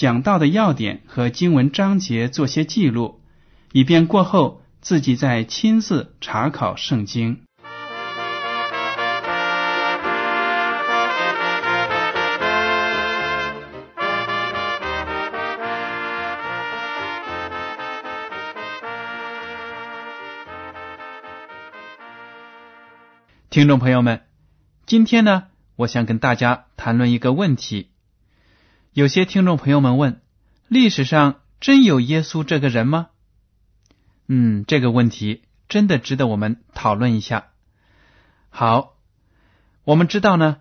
讲到的要点和经文章节做些记录，以便过后自己再亲自查考圣经。听众朋友们，今天呢，我想跟大家谈论一个问题。有些听众朋友们问：历史上真有耶稣这个人吗？嗯，这个问题真的值得我们讨论一下。好，我们知道呢，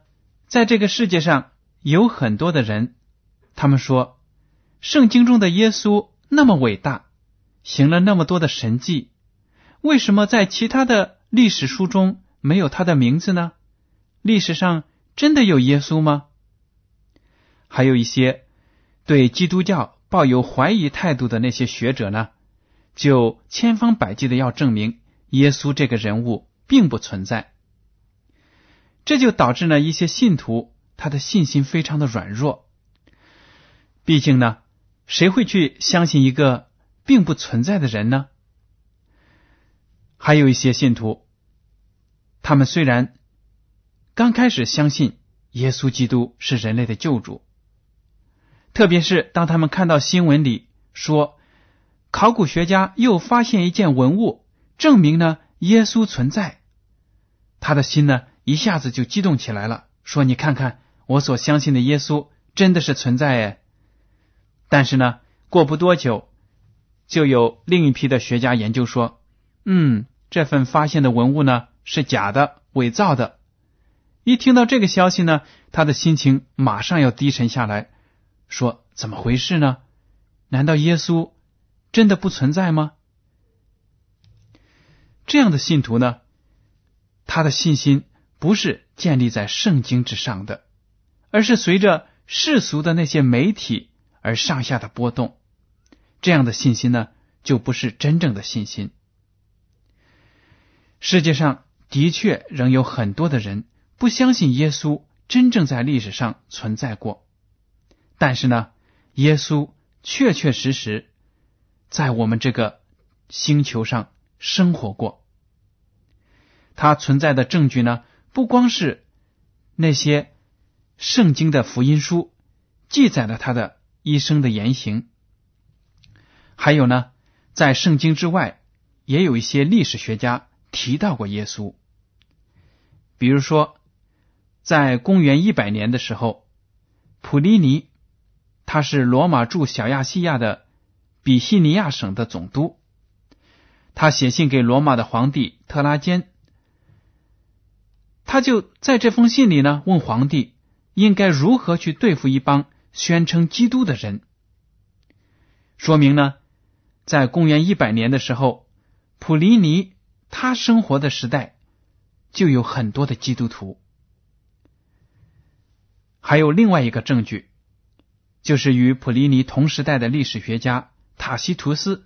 在这个世界上有很多的人，他们说圣经中的耶稣那么伟大，行了那么多的神迹，为什么在其他的历史书中？没有他的名字呢？历史上真的有耶稣吗？还有一些对基督教抱有怀疑态度的那些学者呢，就千方百计的要证明耶稣这个人物并不存在。这就导致呢一些信徒他的信心非常的软弱。毕竟呢，谁会去相信一个并不存在的人呢？还有一些信徒。他们虽然刚开始相信耶稣基督是人类的救主，特别是当他们看到新闻里说考古学家又发现一件文物，证明呢耶稣存在，他的心呢一下子就激动起来了，说：“你看看，我所相信的耶稣真的是存在哎！”但是呢，过不多久，就有另一批的学家研究说：“嗯，这份发现的文物呢？”是假的，伪造的。一听到这个消息呢，他的心情马上要低沉下来，说：“怎么回事呢？难道耶稣真的不存在吗？”这样的信徒呢，他的信心不是建立在圣经之上的，而是随着世俗的那些媒体而上下的波动。这样的信心呢，就不是真正的信心。世界上。的确，仍有很多的人不相信耶稣真正在历史上存在过。但是呢，耶稣确确实实在我们这个星球上生活过。他存在的证据呢，不光是那些圣经的福音书记载了他的一生的言行，还有呢，在圣经之外，也有一些历史学家提到过耶稣。比如说，在公元一百年的时候，普利尼他是罗马驻小亚细亚的比西尼亚省的总督，他写信给罗马的皇帝特拉坚，他就在这封信里呢问皇帝应该如何去对付一帮宣称基督的人，说明呢，在公元一百年的时候，普利尼他生活的时代。就有很多的基督徒，还有另外一个证据，就是与普利尼同时代的历史学家塔西图斯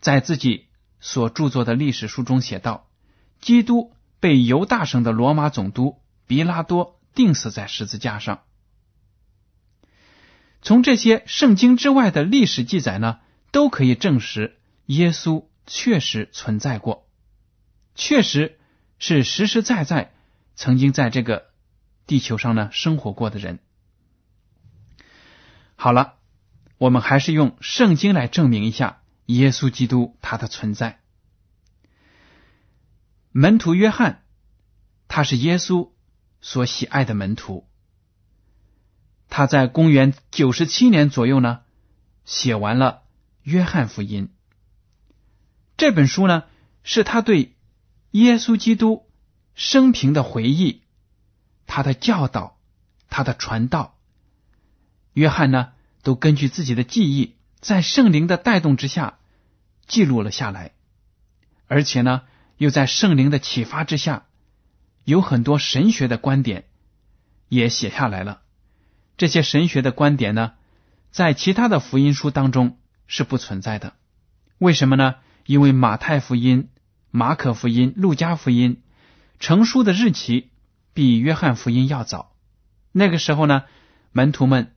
在自己所著作的历史书中写道：基督被犹大省的罗马总督比拉多钉死在十字架上。从这些圣经之外的历史记载呢，都可以证实耶稣确实存在过，确实。是实实在在曾经在这个地球上呢生活过的人。好了，我们还是用圣经来证明一下耶稣基督他的存在。门徒约翰，他是耶稣所喜爱的门徒。他在公元九十七年左右呢，写完了《约翰福音》这本书呢，是他对耶稣基督生平的回忆，他的教导，他的传道。约翰呢，都根据自己的记忆，在圣灵的带动之下记录了下来，而且呢。又在圣灵的启发之下，有很多神学的观点也写下来了。这些神学的观点呢，在其他的福音书当中是不存在的。为什么呢？因为马太福音、马可福音、路加福音成书的日期比约翰福音要早。那个时候呢，门徒们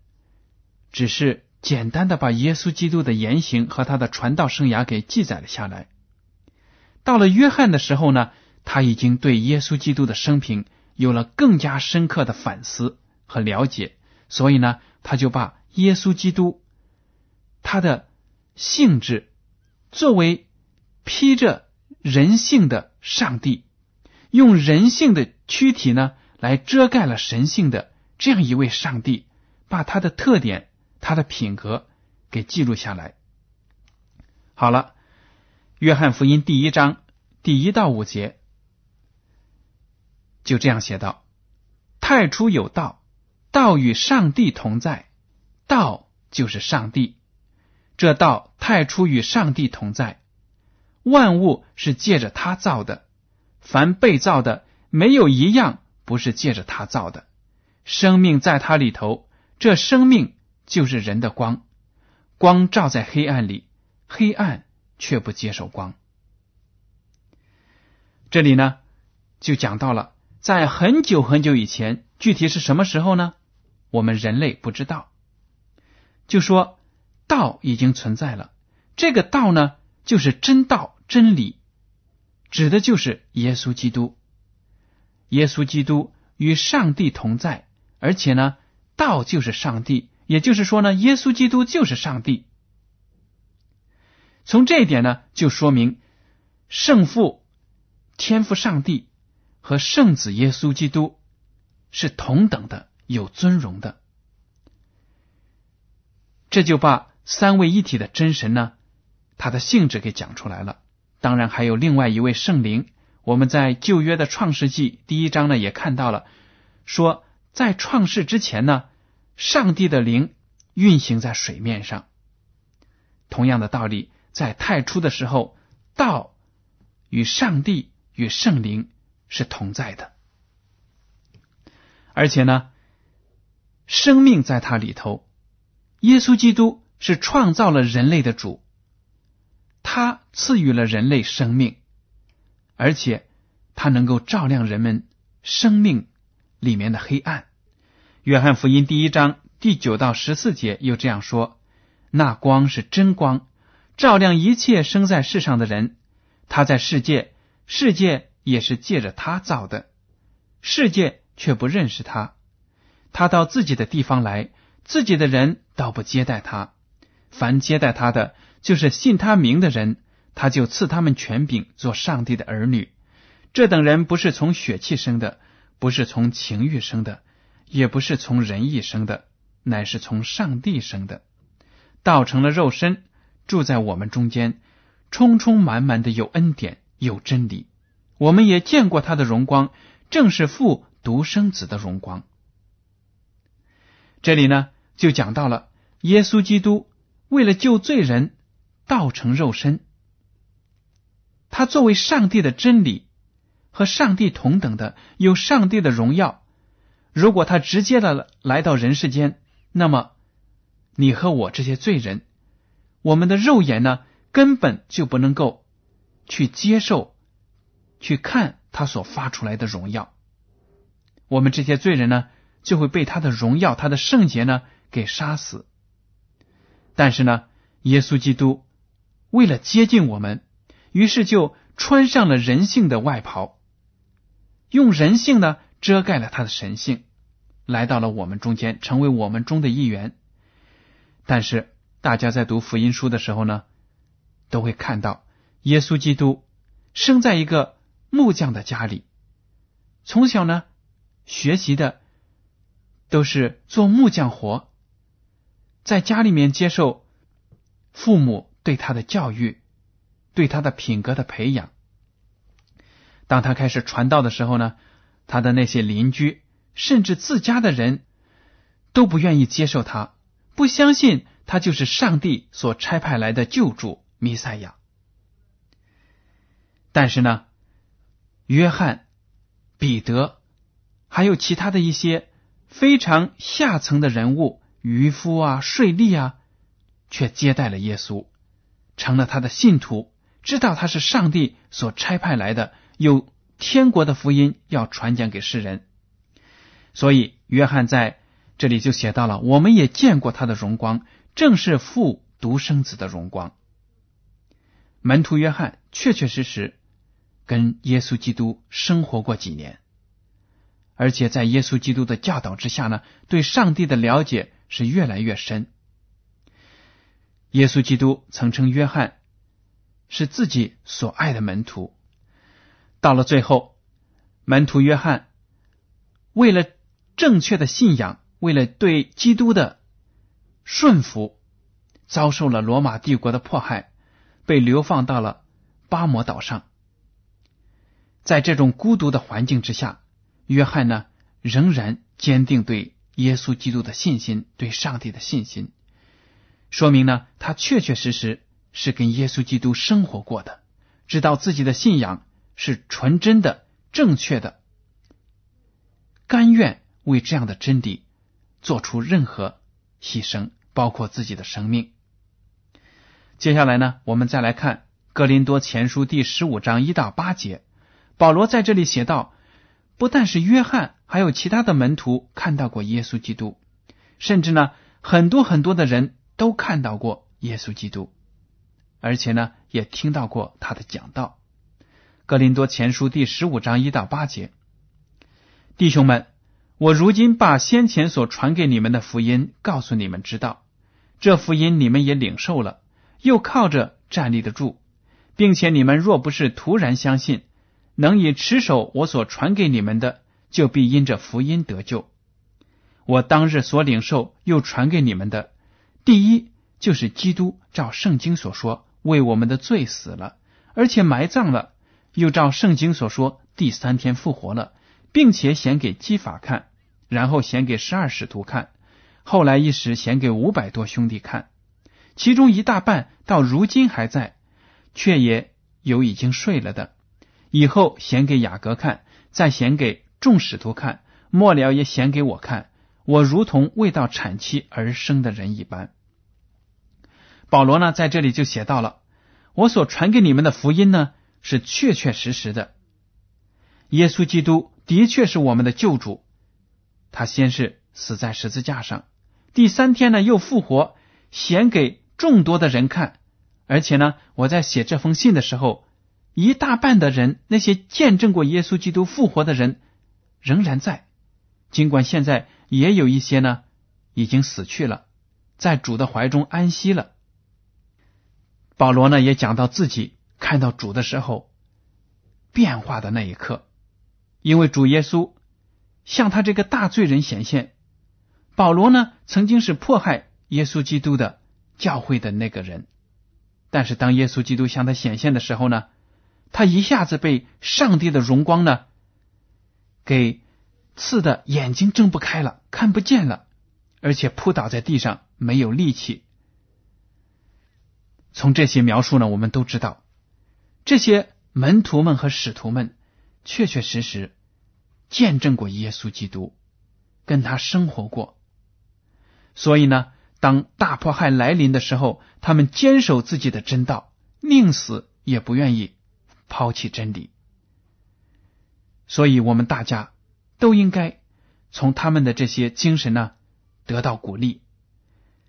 只是简单的把耶稣基督的言行和他的传道生涯给记载了下来。到了约翰的时候呢，他已经对耶稣基督的生平有了更加深刻的反思和了解，所以呢，他就把耶稣基督他的性质作为披着人性的上帝，用人性的躯体呢来遮盖了神性的这样一位上帝，把他的特点、他的品格给记录下来。好了。约翰福音第一章第一到五节就这样写道：“太初有道，道与上帝同在，道就是上帝。这道太初与上帝同在，万物是借着他造的，凡被造的没有一样不是借着他造的。生命在他里头，这生命就是人的光，光照在黑暗里，黑暗。”却不接受光。这里呢，就讲到了，在很久很久以前，具体是什么时候呢？我们人类不知道。就说道已经存在了，这个道呢，就是真道、真理，指的就是耶稣基督。耶稣基督与上帝同在，而且呢，道就是上帝，也就是说呢，耶稣基督就是上帝。从这一点呢，就说明圣父、天父上帝和圣子耶稣基督是同等的、有尊荣的。这就把三位一体的真神呢，他的性质给讲出来了。当然，还有另外一位圣灵。我们在旧约的创世纪第一章呢，也看到了，说在创世之前呢，上帝的灵运行在水面上。同样的道理。在太初的时候，道与上帝与圣灵是同在的，而且呢，生命在它里头。耶稣基督是创造了人类的主，他赐予了人类生命，而且他能够照亮人们生命里面的黑暗。约翰福音第一章第九到十四节又这样说：“那光是真光。”照亮一切生在世上的人，他在世界，世界也是借着他造的，世界却不认识他。他到自己的地方来，自己的人倒不接待他。凡接待他的，就是信他名的人，他就赐他们权柄做上帝的儿女。这等人不是从血气生的，不是从情欲生的，也不是从人意生的，乃是从上帝生的。道成了肉身。住在我们中间，充充满满的有恩典有真理。我们也见过他的荣光，正是父独生子的荣光。这里呢，就讲到了耶稣基督为了救罪人，道成肉身。他作为上帝的真理和上帝同等的，有上帝的荣耀。如果他直接的来到人世间，那么你和我这些罪人。我们的肉眼呢，根本就不能够去接受、去看他所发出来的荣耀。我们这些罪人呢，就会被他的荣耀、他的圣洁呢给杀死。但是呢，耶稣基督为了接近我们，于是就穿上了人性的外袍，用人性呢遮盖了他的神性，来到了我们中间，成为我们中的一员。但是。大家在读福音书的时候呢，都会看到耶稣基督生在一个木匠的家里，从小呢学习的都是做木匠活，在家里面接受父母对他的教育，对他的品格的培养。当他开始传道的时候呢，他的那些邻居，甚至自家的人，都不愿意接受他，不相信他就是上帝所差派来的救主弥赛亚。但是呢，约翰、彼得，还有其他的一些非常下层的人物，渔夫啊、税吏啊，却接待了耶稣，成了他的信徒，知道他是上帝所差派来的。有天国的福音要传讲给世人，所以约翰在这里就写到了：我们也见过他的荣光，正是父独生子的荣光。门徒约翰确确实实跟耶稣基督生活过几年，而且在耶稣基督的教导之下呢，对上帝的了解是越来越深。耶稣基督曾称约翰是自己所爱的门徒。到了最后，门徒约翰为了正确的信仰，为了对基督的顺服，遭受了罗马帝国的迫害，被流放到了巴摩岛上。在这种孤独的环境之下，约翰呢仍然坚定对耶稣基督的信心，对上帝的信心，说明呢他确确实实是跟耶稣基督生活过的，知道自己的信仰。是纯真的、正确的，甘愿为这样的真理做出任何牺牲，包括自己的生命。接下来呢，我们再来看《格林多前书》第十五章一到八节。保罗在这里写道：不但是约翰，还有其他的门徒看到过耶稣基督，甚至呢，很多很多的人都看到过耶稣基督，而且呢，也听到过他的讲道。格林多前书第十五章一到八节，弟兄们，我如今把先前所传给你们的福音告诉你们知道，这福音你们也领受了，又靠着站立得住，并且你们若不是突然相信，能以持守我所传给你们的，就必因这福音得救。我当日所领受又传给你们的，第一就是基督照圣经所说，为我们的罪死了，而且埋葬了。又照圣经所说，第三天复活了，并且显给基法看，然后显给十二使徒看，后来一时显给五百多兄弟看，其中一大半到如今还在，却也有已经睡了的。以后显给雅各看，再显给众使徒看，末了也显给我看，我如同未到产期而生的人一般。保罗呢，在这里就写到了，我所传给你们的福音呢。是确确实实的，耶稣基督的确是我们的救主。他先是死在十字架上，第三天呢又复活，显给众多的人看。而且呢，我在写这封信的时候，一大半的人，那些见证过耶稣基督复活的人仍然在，尽管现在也有一些呢已经死去了，在主的怀中安息了。保罗呢也讲到自己。看到主的时候，变化的那一刻，因为主耶稣向他这个大罪人显现。保罗呢，曾经是迫害耶稣基督的教会的那个人，但是当耶稣基督向他显现的时候呢，他一下子被上帝的荣光呢给刺的眼睛睁不开了，看不见了，而且扑倒在地上没有力气。从这些描述呢，我们都知道。这些门徒们和使徒们确确实实见证过耶稣基督，跟他生活过，所以呢，当大迫害来临的时候，他们坚守自己的真道，宁死也不愿意抛弃真理。所以，我们大家都应该从他们的这些精神呢得到鼓励，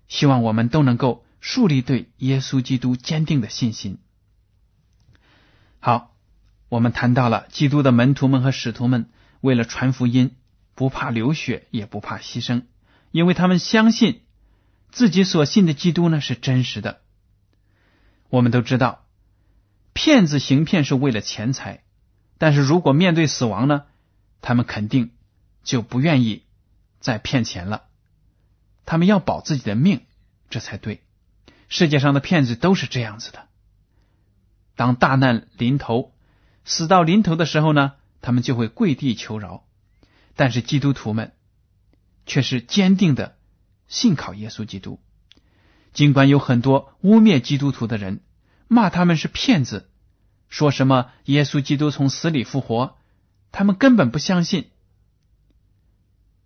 希望我们都能够树立对耶稣基督坚定的信心。好，我们谈到了基督的门徒们和使徒们为了传福音，不怕流血，也不怕牺牲，因为他们相信自己所信的基督呢是真实的。我们都知道，骗子行骗是为了钱财，但是如果面对死亡呢，他们肯定就不愿意再骗钱了，他们要保自己的命，这才对。世界上的骗子都是这样子的。当大难临头、死到临头的时候呢，他们就会跪地求饶。但是基督徒们却是坚定的信靠耶稣基督，尽管有很多污蔑基督徒的人骂他们是骗子，说什么耶稣基督从死里复活，他们根本不相信。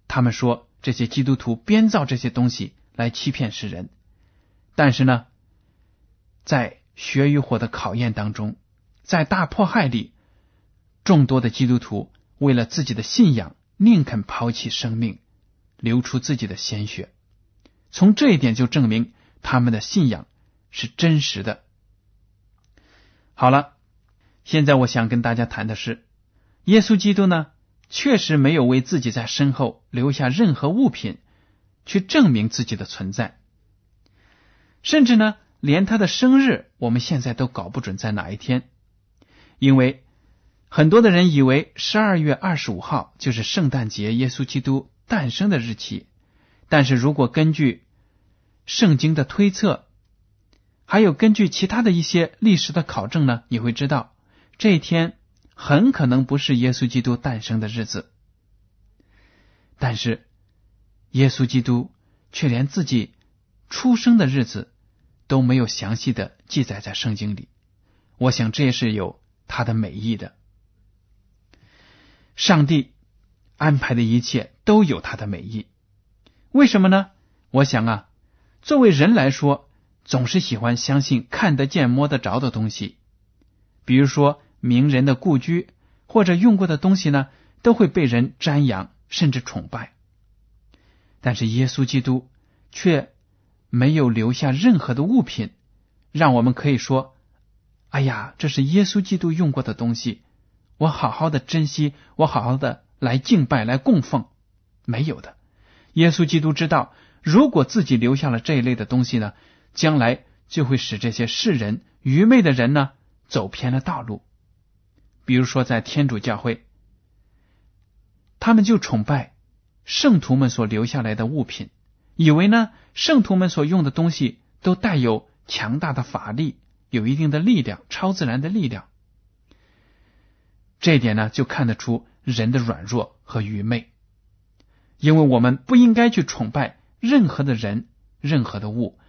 他们说这些基督徒编造这些东西来欺骗世人。但是呢，在血与火的考验当中，在大迫害里，众多的基督徒为了自己的信仰，宁肯抛弃生命，流出自己的鲜血。从这一点就证明他们的信仰是真实的。好了，现在我想跟大家谈的是，耶稣基督呢，确实没有为自己在身后留下任何物品，去证明自己的存在。甚至呢，连他的生日，我们现在都搞不准在哪一天，因为很多的人以为十二月二十五号就是圣诞节，耶稣基督诞生的日期。但是如果根据圣经的推测，还有根据其他的一些历史的考证呢，你会知道这一天很可能不是耶稣基督诞生的日子。但是耶稣基督却连自己出生的日子。都没有详细的记载在圣经里，我想这也是有他的美意的。上帝安排的一切都有他的美意，为什么呢？我想啊，作为人来说，总是喜欢相信看得见、摸得着的东西，比如说名人的故居或者用过的东西呢，都会被人瞻仰甚至崇拜。但是耶稣基督却。没有留下任何的物品，让我们可以说：“哎呀，这是耶稣基督用过的东西，我好好的珍惜，我好好的来敬拜、来供奉。”没有的。耶稣基督知道，如果自己留下了这一类的东西呢，将来就会使这些世人愚昧的人呢走偏了道路。比如说，在天主教会，他们就崇拜圣徒们所留下来的物品。以为呢，圣徒们所用的东西都带有强大的法力，有一定的力量，超自然的力量。这一点呢，就看得出人的软弱和愚昧。因为我们不应该去崇拜任何的人、任何的物，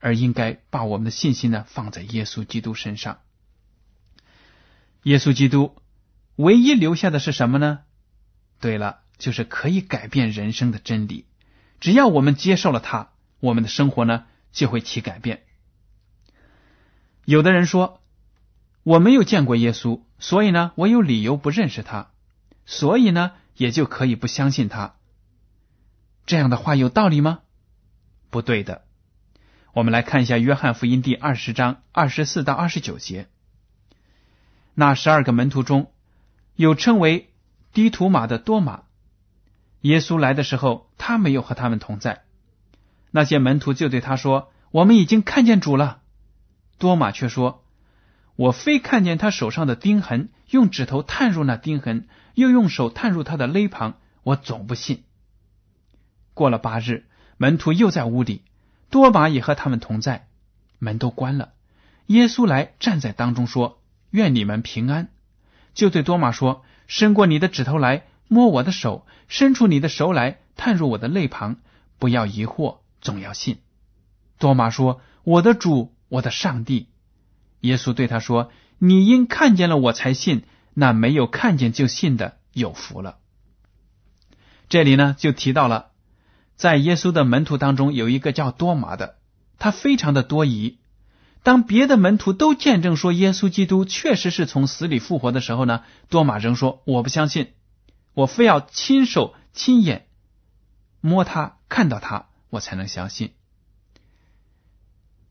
而应该把我们的信心呢放在耶稣基督身上。耶稣基督唯一留下的是什么呢？对了，就是可以改变人生的真理。只要我们接受了他，我们的生活呢就会起改变。有的人说我没有见过耶稣，所以呢我有理由不认识他，所以呢也就可以不相信他。这样的话有道理吗？不对的。我们来看一下《约翰福音》第二十章二十四到二十九节。那十二个门徒中有称为低图马的多马。耶稣来的时候，他没有和他们同在。那些门徒就对他说：“我们已经看见主了。”多马却说：“我非看见他手上的钉痕，用指头探入那钉痕，又用手探入他的勒旁，我总不信。”过了八日，门徒又在屋里，多马也和他们同在，门都关了。耶稣来站在当中说：“愿你们平安。”就对多马说：“伸过你的指头来。”摸我的手，伸出你的手来，探入我的肋旁，不要疑惑，总要信。多马说：“我的主，我的上帝。”耶稣对他说：“你因看见了我才信，那没有看见就信的有福了。”这里呢，就提到了，在耶稣的门徒当中有一个叫多马的，他非常的多疑。当别的门徒都见证说耶稣基督确实是从死里复活的时候呢，多马仍说：“我不相信。”我非要亲手亲眼摸他，看到他，我才能相信。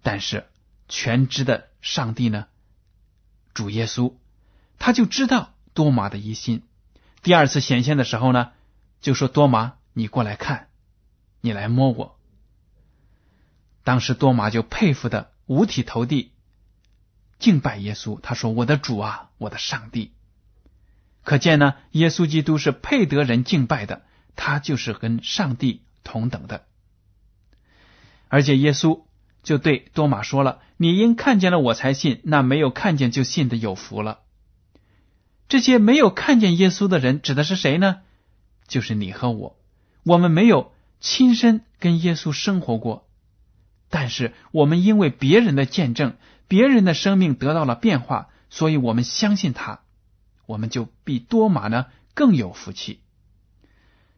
但是全知的上帝呢？主耶稣他就知道多玛的疑心。第二次显现的时候呢，就说：“多玛，你过来看，你来摸我。”当时多玛就佩服的五体投地，敬拜耶稣。他说：“我的主啊，我的上帝。”可见呢，耶稣基督是配得人敬拜的，他就是跟上帝同等的。而且耶稣就对多马说了：“你因看见了我才信，那没有看见就信的有福了。”这些没有看见耶稣的人指的是谁呢？就是你和我。我们没有亲身跟耶稣生活过，但是我们因为别人的见证，别人的生命得到了变化，所以我们相信他，我们就比多马呢更有福气。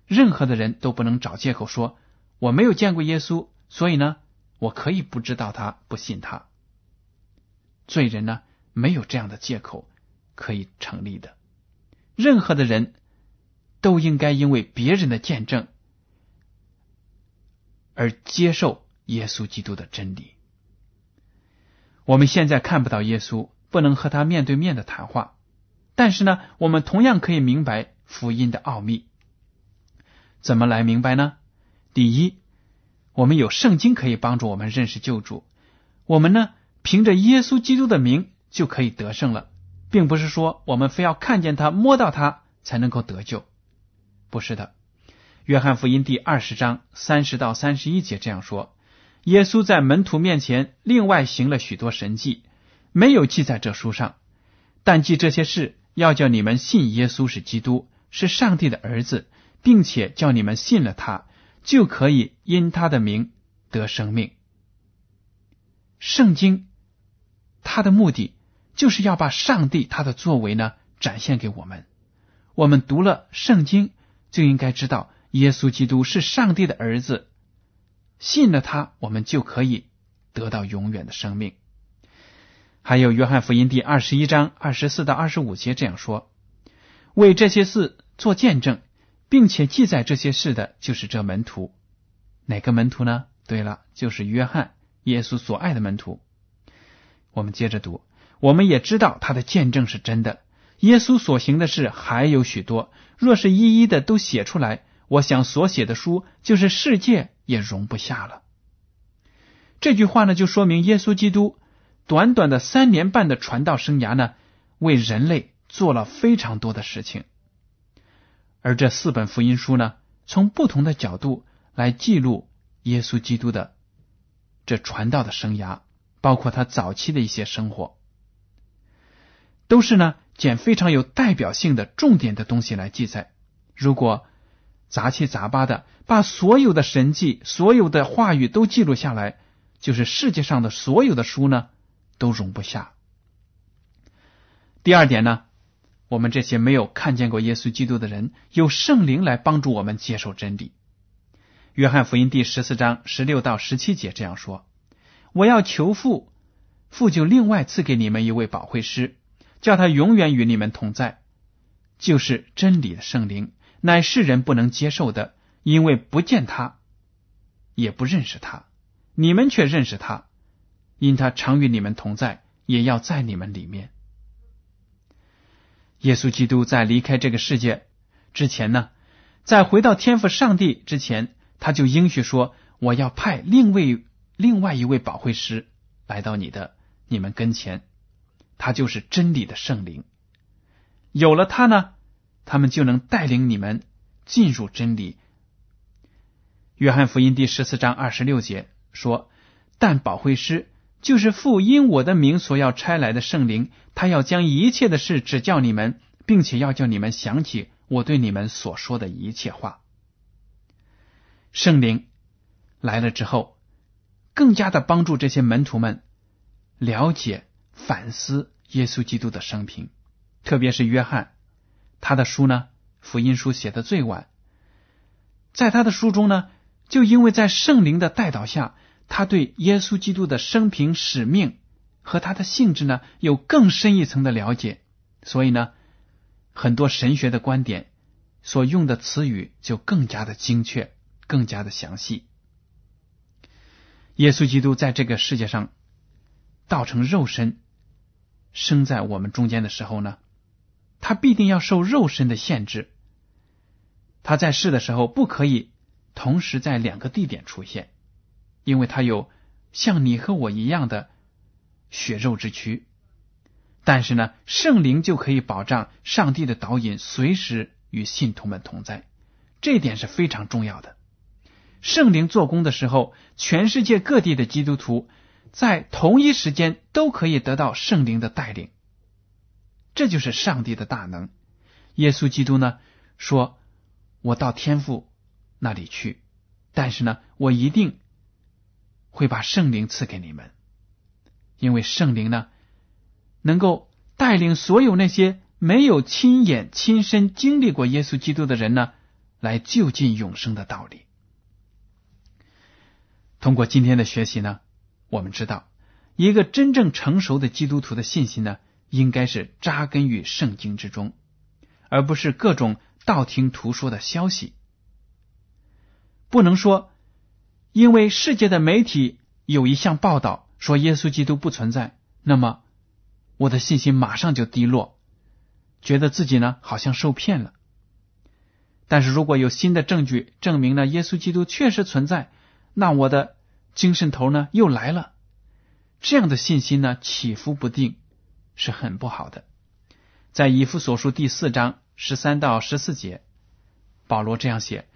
任何的人都不能找借口说我没有见过耶稣，所以呢我可以不知道他，不信他。罪人呢没有这样的借口。可以成立的，任何的人都应该因为别人的见证而接受耶稣基督的真理。我们现在看不到耶稣，不能和他面对面的谈话，但是呢，我们同样可以明白福音的奥秘。怎么来明白呢？第一，我们有圣经可以帮助我们认识救主，我们呢，凭着耶稣基督的名就可以得胜了。并不是说我们非要看见他、摸到他才能够得救，不是的。约翰福音第二十章三十到三十一节这样说：耶稣在门徒面前另外行了许多神迹，没有记在这书上，但记这些事，要叫你们信耶稣是基督，是上帝的儿子，并且叫你们信了他，就可以因他的名得生命。圣经，它的目的。就是要把上帝他的作为呢展现给我们。我们读了圣经，就应该知道耶稣基督是上帝的儿子，信了他，我们就可以得到永远的生命。还有约翰福音第二十一章二十四到二十五节这样说：“为这些事做见证，并且记载这些事的，就是这门徒。哪个门徒呢？对了，就是约翰，耶稣所爱的门徒。”我们接着读。我们也知道他的见证是真的。耶稣所行的事还有许多，若是一一的都写出来，我想所写的书就是世界也容不下了。这句话呢，就说明耶稣基督短短的三年半的传道生涯呢，为人类做了非常多的事情。而这四本福音书呢，从不同的角度来记录耶稣基督的这传道的生涯，包括他早期的一些生活。都是呢，捡非常有代表性的重点的东西来记载。如果杂七杂八的把所有的神迹、所有的话语都记录下来，就是世界上的所有的书呢，都容不下。第二点呢，我们这些没有看见过耶稣基督的人，有圣灵来帮助我们接受真理。约翰福音第十四章十六到十七节这样说：“我要求父，父就另外赐给你们一位保惠师。”叫他永远与你们同在，就是真理的圣灵，乃世人不能接受的，因为不见他，也不认识他。你们却认识他，因他常与你们同在，也要在你们里面。耶稣基督在离开这个世界之前呢，在回到天父上帝之前，他就应许说：“我要派另位另外一位保惠师来到你的你们跟前。”他就是真理的圣灵，有了他呢，他们就能带领你们进入真理。约翰福音第十四章二十六节说：“但保惠师就是父因我的名所要差来的圣灵，他要将一切的事指教你们，并且要叫你们想起我对你们所说的一切话。”圣灵来了之后，更加的帮助这些门徒们了解。反思耶稣基督的生平，特别是约翰，他的书呢，福音书写的最晚。在他的书中呢，就因为在圣灵的带导下，他对耶稣基督的生平、使命和他的性质呢，有更深一层的了解，所以呢，很多神学的观点所用的词语就更加的精确，更加的详细。耶稣基督在这个世界上道成肉身。生在我们中间的时候呢，他必定要受肉身的限制。他在世的时候不可以同时在两个地点出现，因为他有像你和我一样的血肉之躯，但是呢，圣灵就可以保障上帝的导引随时与信徒们同在，这一点是非常重要的。圣灵做工的时候，全世界各地的基督徒在同一时间都可以得到圣灵的带领，这就是上帝的大能。耶稣基督呢说：“我到天父那里去，但是呢，我一定会把圣灵赐给你们，因为圣灵呢能够带领所有那些没有亲眼亲身经历过耶稣基督的人呢，来就近永生的道理。”通过今天的学习呢，我们知道，一个真正成熟的基督徒的信心呢，应该是扎根于圣经之中，而不是各种道听途说的消息。不能说，因为世界的媒体有一项报道说耶稣基督不存在，那么我的信心马上就低落，觉得自己呢好像受骗了。但是如果有新的证据证明了耶稣基督确实存在，那我的精神头呢又来了，这样的信心呢起伏不定，是很不好的。在以弗所书第四章十三到十四节，保罗这样写：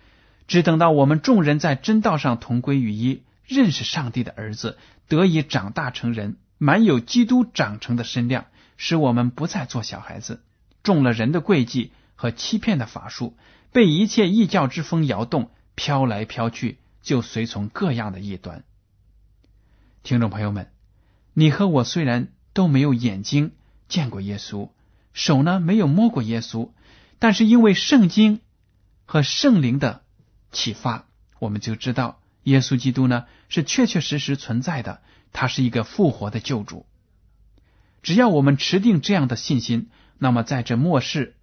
只等到我们众人在真道上同归于一，认识上帝的儿子，得以长大成人，满有基督长成的身量，使我们不再做小孩子，中了人的诡计和欺骗的法术，被一切异教之风摇动，飘来飘去。就随从各样的异端。听众朋友们，你和我虽然都没有眼睛见过耶稣，手呢没有摸过耶稣，但是因为圣经和圣灵的启发，我们就知道耶稣基督呢是确确实实存在的，他是一个复活的救主。只要我们持定这样的信心，那么在这末世，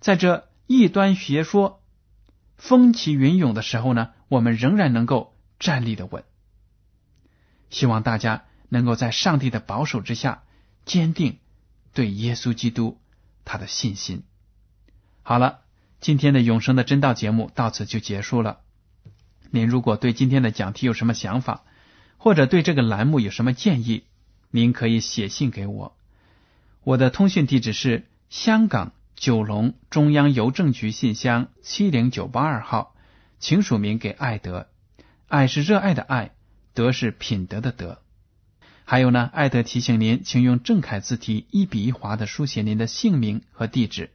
在这异端邪说风起云涌的时候呢？我们仍然能够站立的稳，希望大家能够在上帝的保守之下，坚定对耶稣基督他的信心。好了，今天的永生的真道节目到此就结束了。您如果对今天的讲题有什么想法，或者对这个栏目有什么建议，您可以写信给我。我的通讯地址是香港九龙中央邮政局信箱七零九八二号。请署名给爱德，爱是热爱的爱，德是品德的德。还有呢，爱德提醒您，请用正楷字体一笔一划的书写您的姓名和地址。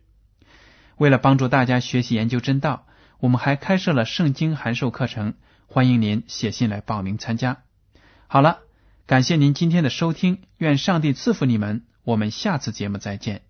为了帮助大家学习研究真道，我们还开设了圣经函授课程，欢迎您写信来报名参加。好了，感谢您今天的收听，愿上帝赐福你们，我们下次节目再见。